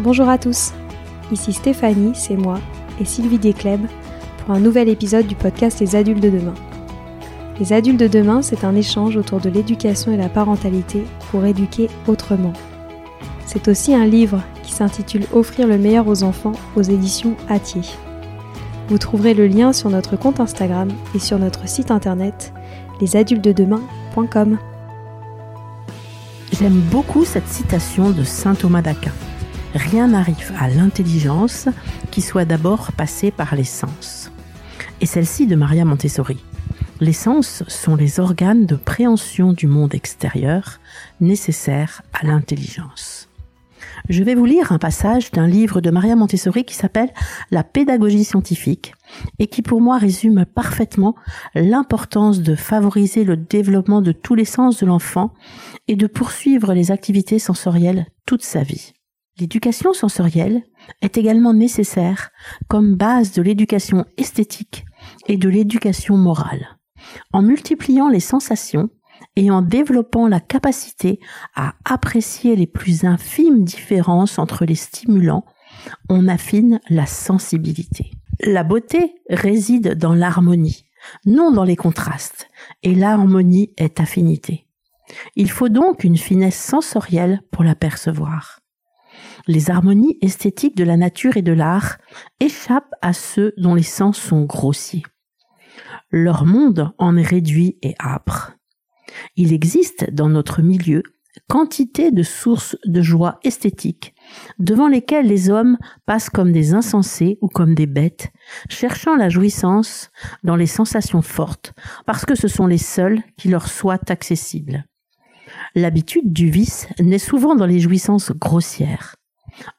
Bonjour à tous, ici Stéphanie, c'est moi, et Sylvie Descleb pour un nouvel épisode du podcast Les adultes de demain. Les adultes de demain, c'est un échange autour de l'éducation et la parentalité pour éduquer autrement. C'est aussi un livre qui s'intitule Offrir le meilleur aux enfants aux éditions Atier. Vous trouverez le lien sur notre compte Instagram et sur notre site internet lesadultesdedemain.com. J'aime beaucoup cette citation de saint Thomas d'Aquin. Rien n'arrive à l'intelligence qui soit d'abord passé par les sens. Et celle-ci de Maria Montessori. Les sens sont les organes de préhension du monde extérieur nécessaires à l'intelligence. Je vais vous lire un passage d'un livre de Maria Montessori qui s'appelle La pédagogie scientifique et qui pour moi résume parfaitement l'importance de favoriser le développement de tous les sens de l'enfant et de poursuivre les activités sensorielles toute sa vie. L'éducation sensorielle est également nécessaire comme base de l'éducation esthétique et de l'éducation morale. En multipliant les sensations, et en développant la capacité à apprécier les plus infimes différences entre les stimulants, on affine la sensibilité. La beauté réside dans l'harmonie, non dans les contrastes, et l'harmonie est affinité. Il faut donc une finesse sensorielle pour la percevoir. Les harmonies esthétiques de la nature et de l'art échappent à ceux dont les sens sont grossiers. Leur monde en est réduit et âpre. Il existe dans notre milieu quantité de sources de joie esthétique, devant lesquelles les hommes passent comme des insensés ou comme des bêtes, cherchant la jouissance dans les sensations fortes, parce que ce sont les seules qui leur soient accessibles. L'habitude du vice naît souvent dans les jouissances grossières.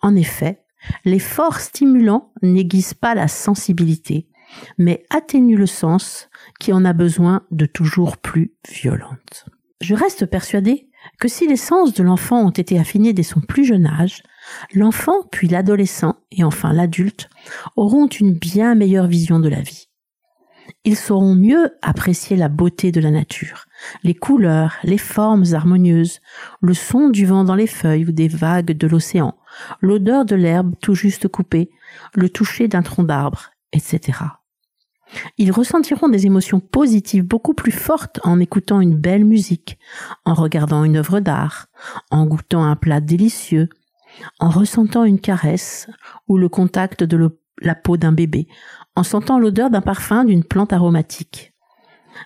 En effet, les forts stimulants n'aiguisent pas la sensibilité, mais atténuent le sens qui en a besoin de toujours plus violente. Je reste persuadée que si les sens de l'enfant ont été affinés dès son plus jeune âge, l'enfant, puis l'adolescent et enfin l'adulte auront une bien meilleure vision de la vie. Ils sauront mieux apprécier la beauté de la nature, les couleurs, les formes harmonieuses, le son du vent dans les feuilles ou des vagues de l'océan, l'odeur de l'herbe tout juste coupée, le toucher d'un tronc d'arbre, etc. Ils ressentiront des émotions positives beaucoup plus fortes en écoutant une belle musique, en regardant une œuvre d'art, en goûtant un plat délicieux, en ressentant une caresse ou le contact de la peau d'un bébé, en sentant l'odeur d'un parfum d'une plante aromatique.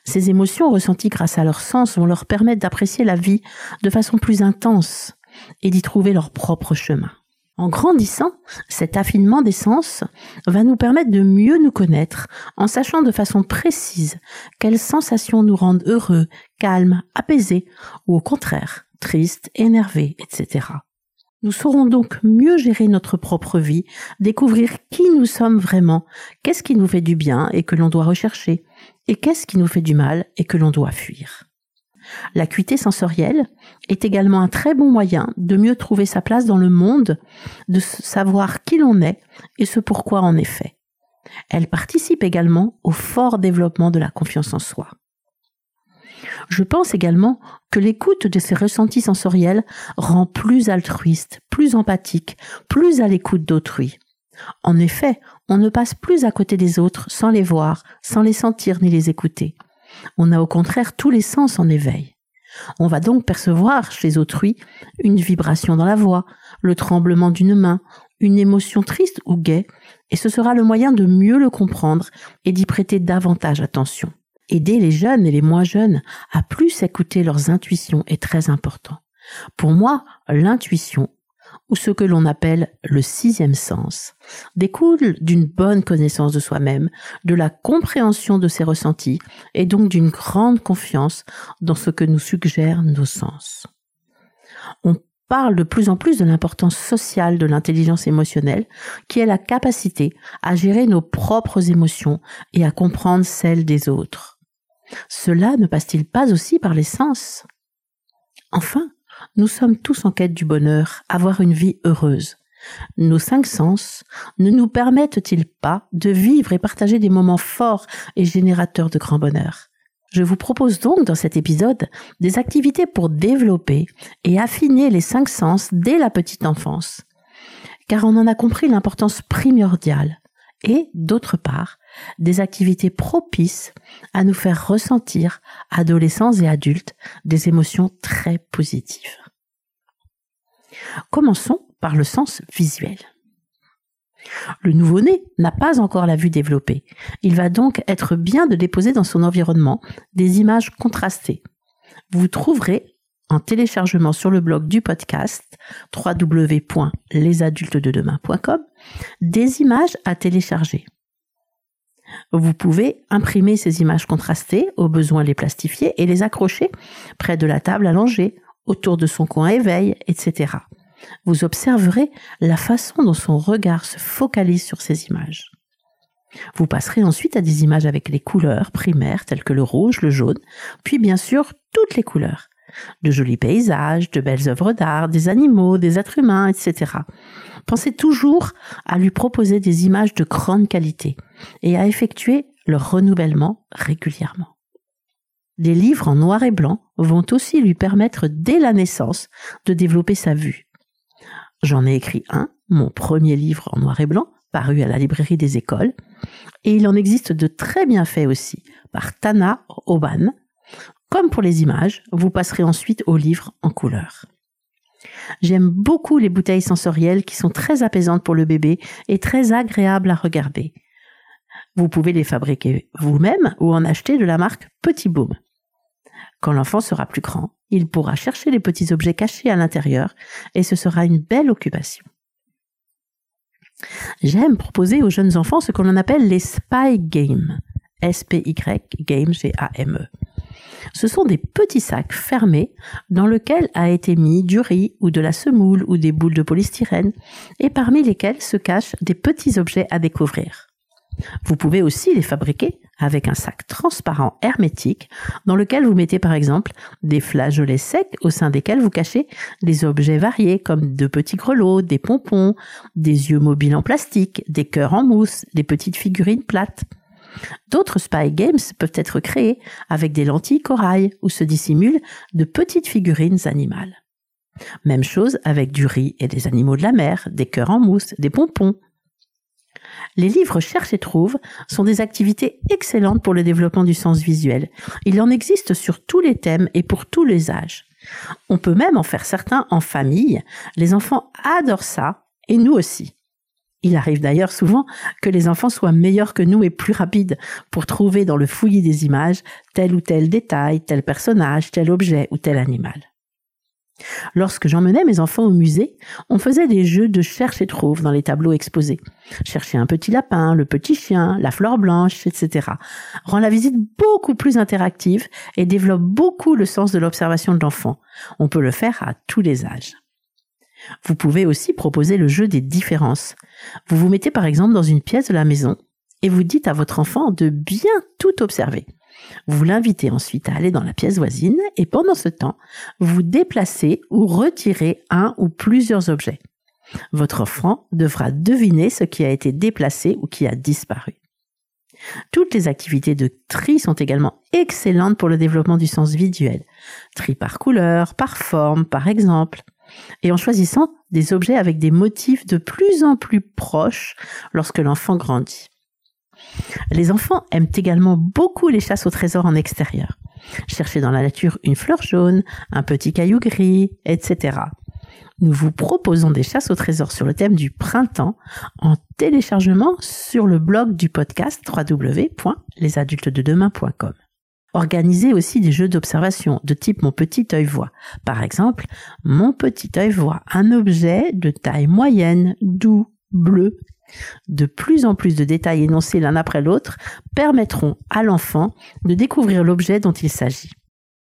Ces émotions ressenties grâce à leur sens vont leur permettre d'apprécier la vie de façon plus intense et d'y trouver leur propre chemin. En grandissant, cet affinement des sens va nous permettre de mieux nous connaître en sachant de façon précise quelles sensations nous rendent heureux, calmes, apaisés ou au contraire tristes, énervés, etc. Nous saurons donc mieux gérer notre propre vie, découvrir qui nous sommes vraiment, qu'est-ce qui nous fait du bien et que l'on doit rechercher, et qu'est-ce qui nous fait du mal et que l'on doit fuir. L'acuité sensorielle est également un très bon moyen de mieux trouver sa place dans le monde, de savoir qui l'on est et ce pourquoi en fait. Elle participe également au fort développement de la confiance en soi. Je pense également que l'écoute de ces ressentis sensoriels rend plus altruiste, plus empathique, plus à l'écoute d'autrui. En effet, on ne passe plus à côté des autres sans les voir, sans les sentir ni les écouter. On a au contraire tous les sens en éveil. On va donc percevoir chez autrui une vibration dans la voix, le tremblement d'une main, une émotion triste ou gaie, et ce sera le moyen de mieux le comprendre et d'y prêter davantage attention. Aider les jeunes et les moins jeunes à plus écouter leurs intuitions est très important. Pour moi, l'intuition ou ce que l'on appelle le sixième sens, découle d'une bonne connaissance de soi-même, de la compréhension de ses ressentis et donc d'une grande confiance dans ce que nous suggèrent nos sens. On parle de plus en plus de l'importance sociale de l'intelligence émotionnelle, qui est la capacité à gérer nos propres émotions et à comprendre celles des autres. Cela ne passe-t-il pas aussi par les sens? Enfin, nous sommes tous en quête du bonheur, avoir une vie heureuse. Nos cinq sens ne nous permettent-ils pas de vivre et partager des moments forts et générateurs de grand bonheur? Je vous propose donc dans cet épisode des activités pour développer et affiner les cinq sens dès la petite enfance. car on en a compris l'importance primordiale, et d'autre part, des activités propices à nous faire ressentir, adolescents et adultes, des émotions très positives. Commençons par le sens visuel. Le nouveau-né n'a pas encore la vue développée. Il va donc être bien de déposer dans son environnement des images contrastées. Vous trouverez en téléchargement sur le blog du podcast www.lesadultesdedemain.com des images à télécharger. Vous pouvez imprimer ces images contrastées, au besoin les plastifier et les accrocher près de la table langer, autour de son coin éveil, etc. Vous observerez la façon dont son regard se focalise sur ces images. Vous passerez ensuite à des images avec les couleurs primaires telles que le rouge, le jaune, puis bien sûr toutes les couleurs de jolis paysages, de belles œuvres d'art, des animaux, des êtres humains, etc. Pensez toujours à lui proposer des images de grande qualité et à effectuer leur renouvellement régulièrement. Des livres en noir et blanc vont aussi lui permettre dès la naissance de développer sa vue. J'en ai écrit un, mon premier livre en noir et blanc, paru à la librairie des écoles, et il en existe de très bien faits aussi, par Tana Oban, comme pour les images, vous passerez ensuite au livre en couleur. J'aime beaucoup les bouteilles sensorielles qui sont très apaisantes pour le bébé et très agréables à regarder. Vous pouvez les fabriquer vous-même ou en acheter de la marque Petit Boom. Quand l'enfant sera plus grand, il pourra chercher les petits objets cachés à l'intérieur et ce sera une belle occupation. J'aime proposer aux jeunes enfants ce qu'on appelle les spy games. S-P-Y, game. Ce sont des petits sacs fermés dans lesquels a été mis du riz ou de la semoule ou des boules de polystyrène et parmi lesquels se cachent des petits objets à découvrir. Vous pouvez aussi les fabriquer avec un sac transparent hermétique dans lequel vous mettez par exemple des flageolets secs au sein desquels vous cachez des objets variés comme de petits grelots, des pompons, des yeux mobiles en plastique, des cœurs en mousse, des petites figurines plates. D'autres spy games peuvent être créés avec des lentilles corail où se dissimulent de petites figurines animales. Même chose avec du riz et des animaux de la mer, des cœurs en mousse, des pompons. Les livres Cherche et Trouve sont des activités excellentes pour le développement du sens visuel. Il en existe sur tous les thèmes et pour tous les âges. On peut même en faire certains en famille. Les enfants adorent ça, et nous aussi. Il arrive d'ailleurs souvent que les enfants soient meilleurs que nous et plus rapides pour trouver dans le fouillis des images tel ou tel détail, tel personnage, tel objet ou tel animal. Lorsque j'emmenais mes enfants au musée, on faisait des jeux de cherche et trouve dans les tableaux exposés. Chercher un petit lapin, le petit chien, la fleur blanche, etc. rend la visite beaucoup plus interactive et développe beaucoup le sens de l'observation de l'enfant. On peut le faire à tous les âges. Vous pouvez aussi proposer le jeu des différences. Vous vous mettez par exemple dans une pièce de la maison et vous dites à votre enfant de bien tout observer. Vous l'invitez ensuite à aller dans la pièce voisine et pendant ce temps, vous déplacez ou retirez un ou plusieurs objets. Votre enfant devra deviner ce qui a été déplacé ou qui a disparu. Toutes les activités de tri sont également excellentes pour le développement du sens visuel. Tri par couleur, par forme, par exemple et en choisissant des objets avec des motifs de plus en plus proches lorsque l'enfant grandit. Les enfants aiment également beaucoup les chasses au trésor en extérieur. Chercher dans la nature une fleur jaune, un petit caillou gris, etc. Nous vous proposons des chasses au trésor sur le thème du printemps en téléchargement sur le blog du podcast www.lesadultesdedemain.com. Organisez aussi des jeux d'observation de type mon petit œil voit. Par exemple, mon petit œil voit un objet de taille moyenne, doux, bleu. De plus en plus de détails énoncés l'un après l'autre permettront à l'enfant de découvrir l'objet dont il s'agit.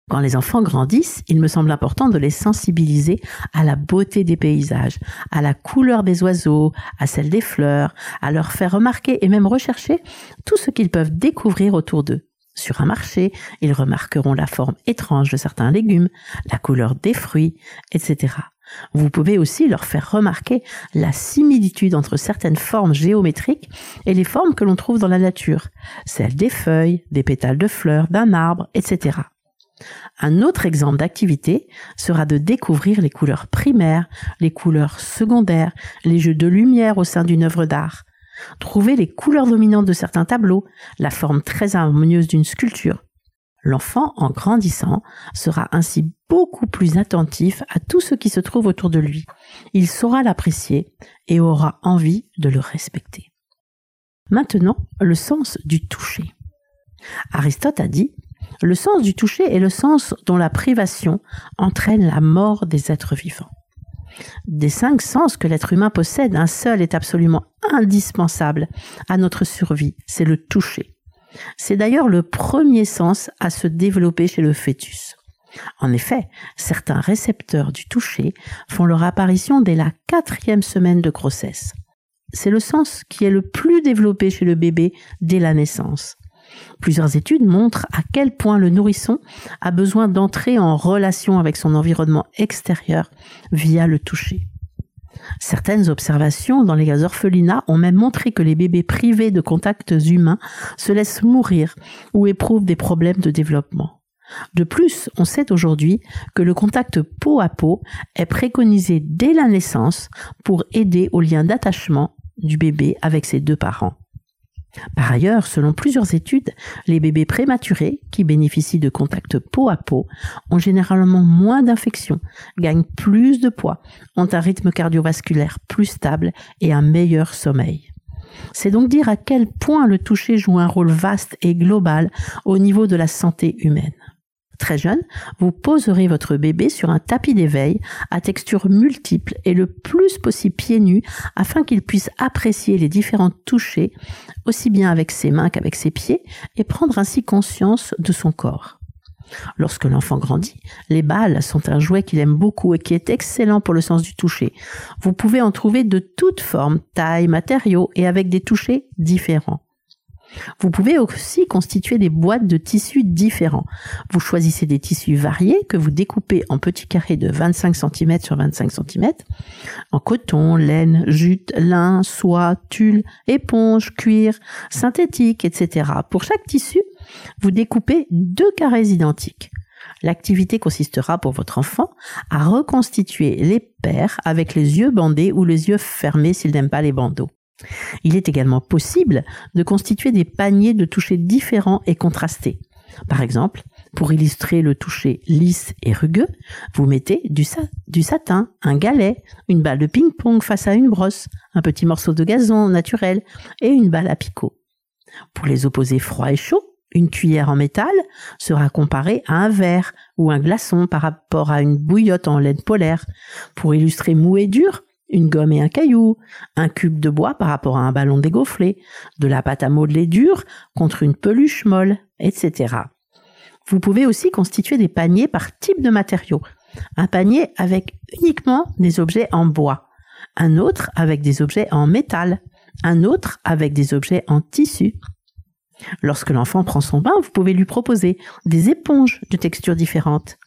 Quand les enfants grandissent, il me semble important de les sensibiliser à la beauté des paysages, à la couleur des oiseaux, à celle des fleurs, à leur faire remarquer et même rechercher tout ce qu'ils peuvent découvrir autour d'eux. Sur un marché, ils remarqueront la forme étrange de certains légumes, la couleur des fruits, etc. Vous pouvez aussi leur faire remarquer la similitude entre certaines formes géométriques et les formes que l'on trouve dans la nature, celles des feuilles, des pétales de fleurs, d'un arbre, etc. Un autre exemple d'activité sera de découvrir les couleurs primaires, les couleurs secondaires, les jeux de lumière au sein d'une œuvre d'art. Trouver les couleurs dominantes de certains tableaux, la forme très harmonieuse d'une sculpture. L'enfant, en grandissant, sera ainsi beaucoup plus attentif à tout ce qui se trouve autour de lui. Il saura l'apprécier et aura envie de le respecter. Maintenant, le sens du toucher. Aristote a dit le sens du toucher est le sens dont la privation entraîne la mort des êtres vivants. Des cinq sens que l'être humain possède, un seul est absolument indispensable à notre survie, c'est le toucher. C'est d'ailleurs le premier sens à se développer chez le fœtus. En effet, certains récepteurs du toucher font leur apparition dès la quatrième semaine de grossesse. C'est le sens qui est le plus développé chez le bébé dès la naissance. Plusieurs études montrent à quel point le nourrisson a besoin d'entrer en relation avec son environnement extérieur via le toucher. Certaines observations dans les orphelinats ont même montré que les bébés privés de contacts humains se laissent mourir ou éprouvent des problèmes de développement. De plus, on sait aujourd'hui que le contact peau à peau est préconisé dès la naissance pour aider au lien d'attachement du bébé avec ses deux parents. Par ailleurs, selon plusieurs études, les bébés prématurés qui bénéficient de contacts peau à peau ont généralement moins d'infections, gagnent plus de poids, ont un rythme cardiovasculaire plus stable et un meilleur sommeil. C'est donc dire à quel point le toucher joue un rôle vaste et global au niveau de la santé humaine très jeune, vous poserez votre bébé sur un tapis d'éveil à texture multiple et le plus possible pieds nus afin qu'il puisse apprécier les différents touchés aussi bien avec ses mains qu'avec ses pieds et prendre ainsi conscience de son corps. Lorsque l'enfant grandit, les balles sont un jouet qu'il aime beaucoup et qui est excellent pour le sens du toucher. Vous pouvez en trouver de toutes formes, tailles, matériaux et avec des touchés différents. Vous pouvez aussi constituer des boîtes de tissus différents. Vous choisissez des tissus variés que vous découpez en petits carrés de 25 cm sur 25 cm, en coton, laine, jute, lin, soie, tulle, éponge, cuir, synthétique, etc. Pour chaque tissu, vous découpez deux carrés identiques. L'activité consistera pour votre enfant à reconstituer les paires avec les yeux bandés ou les yeux fermés s'il n'aime pas les bandeaux. Il est également possible de constituer des paniers de toucher différents et contrastés. Par exemple, pour illustrer le toucher lisse et rugueux, vous mettez du, satin, un galet, une balle de ping-pong face à une brosse, un petit morceau de gazon naturel et une balle à picot. Pour les opposer froid et chaud, une cuillère en métal sera comparée à un verre ou un glaçon par rapport à une bouillotte en laine polaire. Pour illustrer mou et dur, une gomme et un caillou, un cube de bois par rapport à un ballon dégonflé, de la pâte à modeler dure contre une peluche molle, etc. Vous pouvez aussi constituer des paniers par type de matériau. Un panier avec uniquement des objets en bois, un autre avec des objets en métal, un autre avec des objets en tissu. Lorsque l'enfant prend son bain, vous pouvez lui proposer des éponges de textures différentes,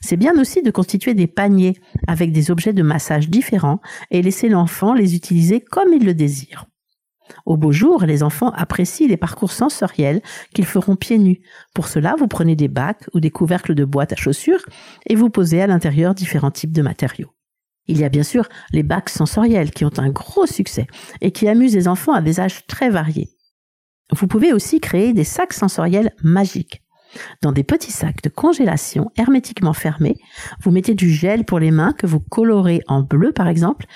c'est bien aussi de constituer des paniers avec des objets de massage différents et laisser l'enfant les utiliser comme il le désire. Au beau jour, les enfants apprécient les parcours sensoriels qu'ils feront pieds nus. Pour cela, vous prenez des bacs ou des couvercles de boîtes à chaussures et vous posez à l'intérieur différents types de matériaux. Il y a bien sûr les bacs sensoriels qui ont un gros succès et qui amusent les enfants à des âges très variés. Vous pouvez aussi créer des sacs sensoriels magiques. Dans des petits sacs de congélation hermétiquement fermés, vous mettez du gel pour les mains que vous colorez en bleu par exemple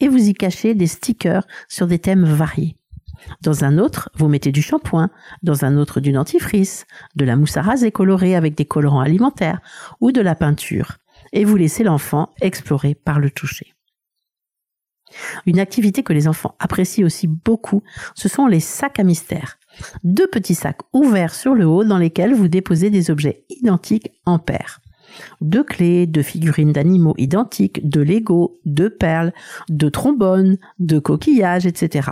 et vous y cachez des stickers sur des thèmes variés. Dans un autre, vous mettez du shampoing, dans un autre du dentifrice, de la mousse à raser colorée avec des colorants alimentaires ou de la peinture, et vous laissez l'enfant explorer par le toucher. Une activité que les enfants apprécient aussi beaucoup, ce sont les sacs à mystère deux petits sacs ouverts sur le haut dans lesquels vous déposez des objets identiques en paires. Deux clés, deux figurines d'animaux identiques, deux Lego, deux perles, deux trombones, deux coquillages, etc.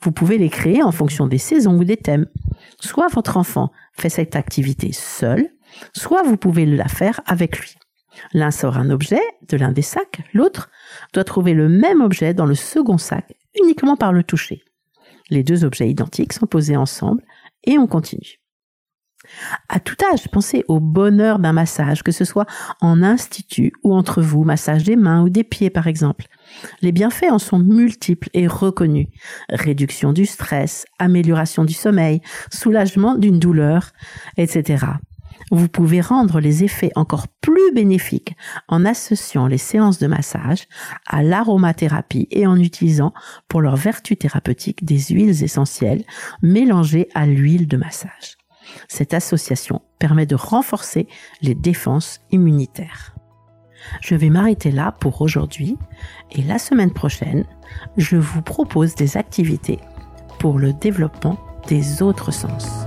Vous pouvez les créer en fonction des saisons ou des thèmes. Soit votre enfant fait cette activité seul, soit vous pouvez la faire avec lui. L'un sort un objet de l'un des sacs, l'autre doit trouver le même objet dans le second sac uniquement par le toucher. Les deux objets identiques sont posés ensemble et on continue. À tout âge, pensez au bonheur d'un massage, que ce soit en institut ou entre vous, massage des mains ou des pieds par exemple. Les bienfaits en sont multiples et reconnus. Réduction du stress, amélioration du sommeil, soulagement d'une douleur, etc. Vous pouvez rendre les effets encore plus bénéfiques en associant les séances de massage à l'aromathérapie et en utilisant pour leur vertu thérapeutique des huiles essentielles mélangées à l'huile de massage. Cette association permet de renforcer les défenses immunitaires. Je vais m'arrêter là pour aujourd'hui et la semaine prochaine, je vous propose des activités pour le développement des autres sens.